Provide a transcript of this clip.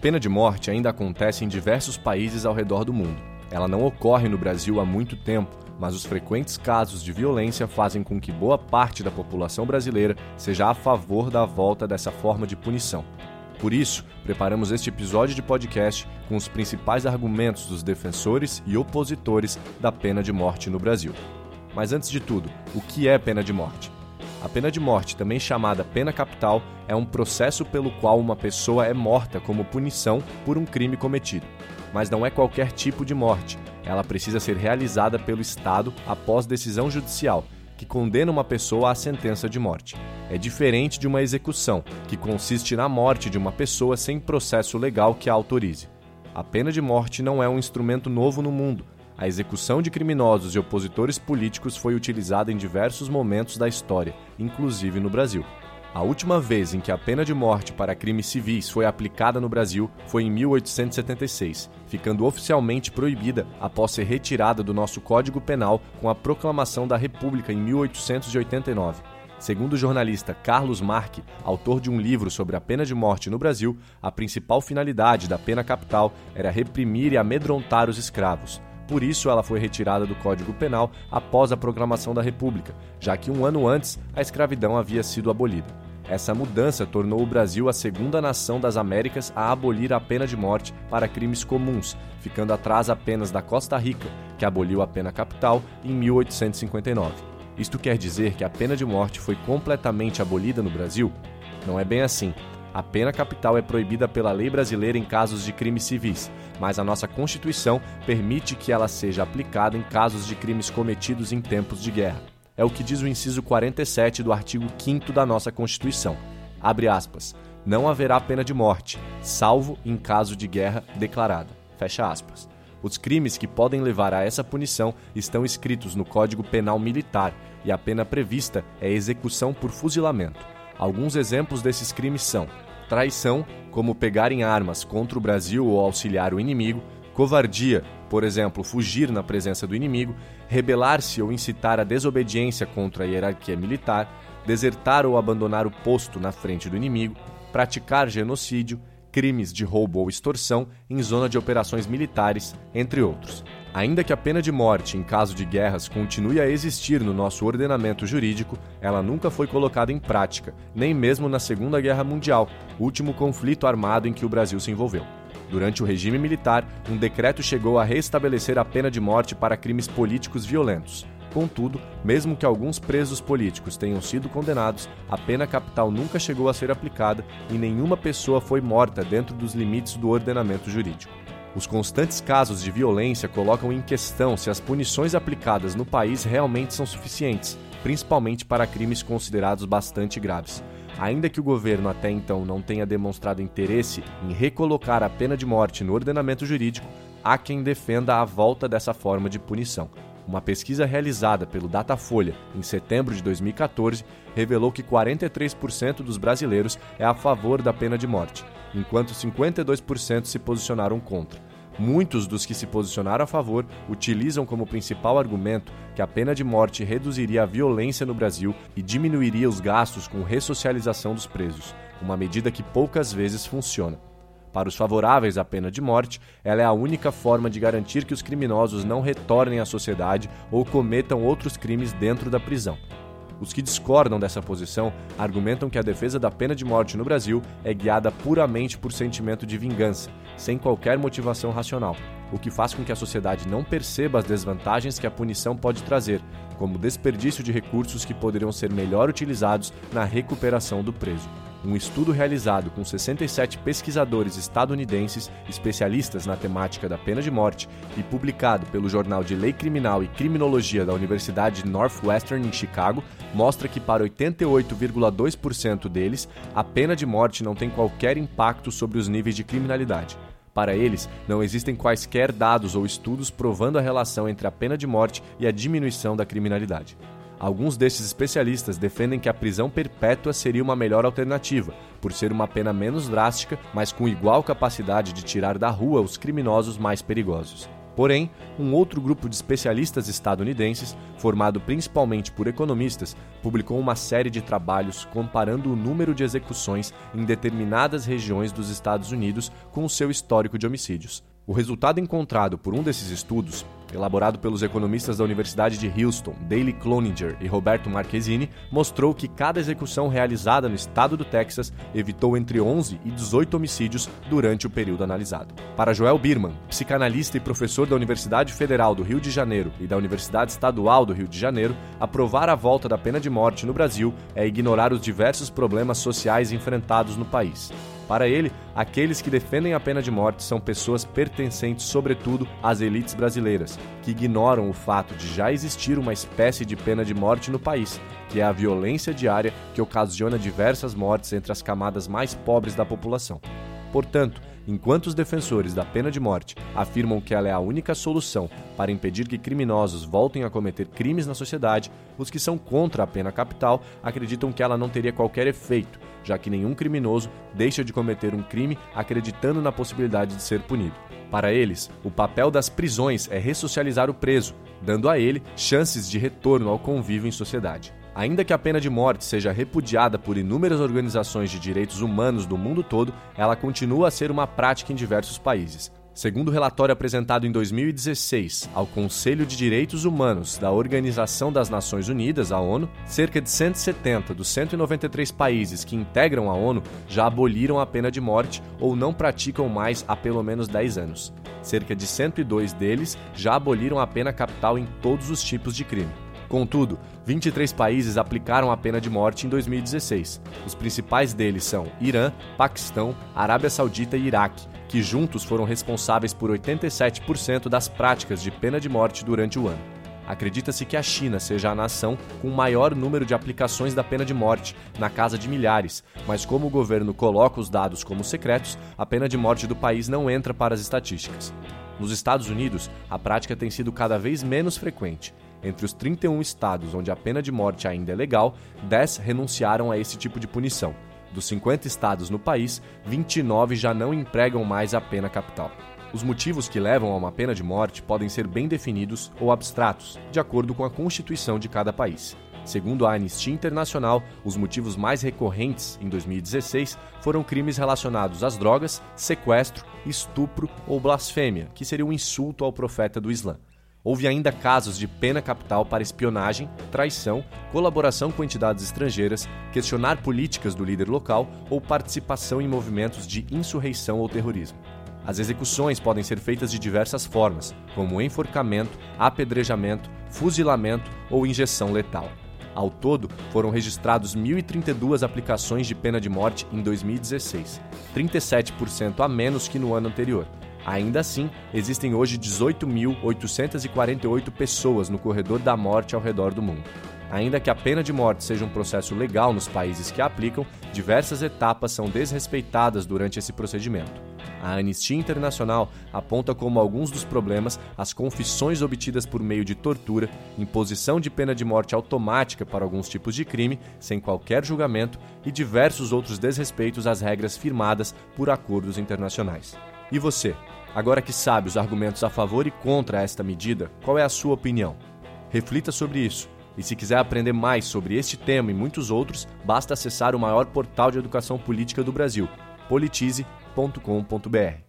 Pena de morte ainda acontece em diversos países ao redor do mundo. Ela não ocorre no Brasil há muito tempo, mas os frequentes casos de violência fazem com que boa parte da população brasileira seja a favor da volta dessa forma de punição. Por isso, preparamos este episódio de podcast com os principais argumentos dos defensores e opositores da pena de morte no Brasil. Mas antes de tudo, o que é pena de morte? A pena de morte, também chamada pena capital, é um processo pelo qual uma pessoa é morta como punição por um crime cometido. Mas não é qualquer tipo de morte, ela precisa ser realizada pelo Estado após decisão judicial, que condena uma pessoa à sentença de morte. É diferente de uma execução, que consiste na morte de uma pessoa sem processo legal que a autorize. A pena de morte não é um instrumento novo no mundo. A execução de criminosos e opositores políticos foi utilizada em diversos momentos da história, inclusive no Brasil. A última vez em que a pena de morte para crimes civis foi aplicada no Brasil foi em 1876, ficando oficialmente proibida após ser retirada do nosso Código Penal com a proclamação da República em 1889. Segundo o jornalista Carlos Marque, autor de um livro sobre a pena de morte no Brasil, a principal finalidade da pena capital era reprimir e amedrontar os escravos. Por isso, ela foi retirada do Código Penal após a proclamação da República, já que um ano antes a escravidão havia sido abolida. Essa mudança tornou o Brasil a segunda nação das Américas a abolir a pena de morte para crimes comuns, ficando atrás apenas da Costa Rica, que aboliu a pena capital em 1859. Isto quer dizer que a pena de morte foi completamente abolida no Brasil? Não é bem assim. A pena capital é proibida pela lei brasileira em casos de crimes civis, mas a nossa Constituição permite que ela seja aplicada em casos de crimes cometidos em tempos de guerra. É o que diz o inciso 47 do artigo 5 da nossa Constituição. Abre aspas. Não haverá pena de morte, salvo em caso de guerra declarada. Fecha aspas. Os crimes que podem levar a essa punição estão escritos no Código Penal Militar e a pena prevista é execução por fuzilamento. Alguns exemplos desses crimes são traição, como pegar em armas contra o Brasil ou auxiliar o inimigo, covardia, por exemplo, fugir na presença do inimigo, rebelar-se ou incitar a desobediência contra a hierarquia militar, desertar ou abandonar o posto na frente do inimigo, praticar genocídio, crimes de roubo ou extorsão em zona de operações militares, entre outros. Ainda que a pena de morte em caso de guerras continue a existir no nosso ordenamento jurídico, ela nunca foi colocada em prática, nem mesmo na Segunda Guerra Mundial, último conflito armado em que o Brasil se envolveu. Durante o regime militar, um decreto chegou a restabelecer a pena de morte para crimes políticos violentos. Contudo, mesmo que alguns presos políticos tenham sido condenados, a pena capital nunca chegou a ser aplicada e nenhuma pessoa foi morta dentro dos limites do ordenamento jurídico. Os constantes casos de violência colocam em questão se as punições aplicadas no país realmente são suficientes, principalmente para crimes considerados bastante graves. Ainda que o governo até então não tenha demonstrado interesse em recolocar a pena de morte no ordenamento jurídico, há quem defenda a volta dessa forma de punição. Uma pesquisa realizada pelo Datafolha em setembro de 2014 revelou que 43% dos brasileiros é a favor da pena de morte, enquanto 52% se posicionaram contra. Muitos dos que se posicionaram a favor utilizam como principal argumento que a pena de morte reduziria a violência no Brasil e diminuiria os gastos com ressocialização dos presos, uma medida que poucas vezes funciona. Para os favoráveis à pena de morte, ela é a única forma de garantir que os criminosos não retornem à sociedade ou cometam outros crimes dentro da prisão. Os que discordam dessa posição argumentam que a defesa da pena de morte no Brasil é guiada puramente por sentimento de vingança, sem qualquer motivação racional, o que faz com que a sociedade não perceba as desvantagens que a punição pode trazer, como desperdício de recursos que poderiam ser melhor utilizados na recuperação do preso. Um estudo realizado com 67 pesquisadores estadunidenses especialistas na temática da pena de morte e publicado pelo Jornal de Lei Criminal e Criminologia da Universidade Northwestern em Chicago mostra que para 88,2% deles a pena de morte não tem qualquer impacto sobre os níveis de criminalidade. Para eles, não existem quaisquer dados ou estudos provando a relação entre a pena de morte e a diminuição da criminalidade. Alguns destes especialistas defendem que a prisão perpétua seria uma melhor alternativa, por ser uma pena menos drástica, mas com igual capacidade de tirar da rua os criminosos mais perigosos. Porém, um outro grupo de especialistas estadunidenses, formado principalmente por economistas, publicou uma série de trabalhos comparando o número de execuções em determinadas regiões dos Estados Unidos com o seu histórico de homicídios. O resultado encontrado por um desses estudos, elaborado pelos economistas da Universidade de Houston, Daley Cloninger e Roberto Marquezine, mostrou que cada execução realizada no estado do Texas evitou entre 11 e 18 homicídios durante o período analisado. Para Joel Birman, psicanalista e professor da Universidade Federal do Rio de Janeiro e da Universidade Estadual do Rio de Janeiro, aprovar a volta da pena de morte no Brasil é ignorar os diversos problemas sociais enfrentados no país. Para ele, aqueles que defendem a pena de morte são pessoas pertencentes, sobretudo, às elites brasileiras, que ignoram o fato de já existir uma espécie de pena de morte no país, que é a violência diária que ocasiona diversas mortes entre as camadas mais pobres da população. Portanto, enquanto os defensores da pena de morte afirmam que ela é a única solução para impedir que criminosos voltem a cometer crimes na sociedade, os que são contra a pena capital acreditam que ela não teria qualquer efeito, já que nenhum criminoso deixa de cometer um crime acreditando na possibilidade de ser punido. Para eles, o papel das prisões é ressocializar o preso, dando a ele chances de retorno ao convívio em sociedade. Ainda que a pena de morte seja repudiada por inúmeras organizações de direitos humanos do mundo todo, ela continua a ser uma prática em diversos países. Segundo o relatório apresentado em 2016 ao Conselho de Direitos Humanos da Organização das Nações Unidas, a ONU, cerca de 170 dos 193 países que integram a ONU já aboliram a pena de morte ou não praticam mais há pelo menos 10 anos. Cerca de 102 deles já aboliram a pena capital em todos os tipos de crime. Contudo, 23 países aplicaram a pena de morte em 2016. Os principais deles são Irã, Paquistão, Arábia Saudita e Iraque, que juntos foram responsáveis por 87% das práticas de pena de morte durante o ano. Acredita-se que a China seja a nação com o maior número de aplicações da pena de morte, na casa de milhares, mas como o governo coloca os dados como secretos, a pena de morte do país não entra para as estatísticas. Nos Estados Unidos, a prática tem sido cada vez menos frequente. Entre os 31 estados onde a pena de morte ainda é legal, 10 renunciaram a esse tipo de punição. Dos 50 estados no país, 29 já não empregam mais a pena capital. Os motivos que levam a uma pena de morte podem ser bem definidos ou abstratos, de acordo com a Constituição de cada país. Segundo a Anistia Internacional, os motivos mais recorrentes em 2016 foram crimes relacionados às drogas, sequestro, estupro ou blasfêmia, que seria um insulto ao profeta do Islã. Houve ainda casos de pena capital para espionagem, traição, colaboração com entidades estrangeiras, questionar políticas do líder local ou participação em movimentos de insurreição ou terrorismo. As execuções podem ser feitas de diversas formas, como enforcamento, apedrejamento, fuzilamento ou injeção letal. Ao todo, foram registrados 1.032 aplicações de pena de morte em 2016, 37% a menos que no ano anterior. Ainda assim, existem hoje 18.848 pessoas no corredor da morte ao redor do mundo. Ainda que a pena de morte seja um processo legal nos países que a aplicam, diversas etapas são desrespeitadas durante esse procedimento. A Anistia Internacional aponta como alguns dos problemas as confissões obtidas por meio de tortura, imposição de pena de morte automática para alguns tipos de crime, sem qualquer julgamento, e diversos outros desrespeitos às regras firmadas por acordos internacionais. E você? Agora que sabe os argumentos a favor e contra esta medida, qual é a sua opinião? Reflita sobre isso. E se quiser aprender mais sobre este tema e muitos outros, basta acessar o maior portal de educação política do Brasil, politize.com.br.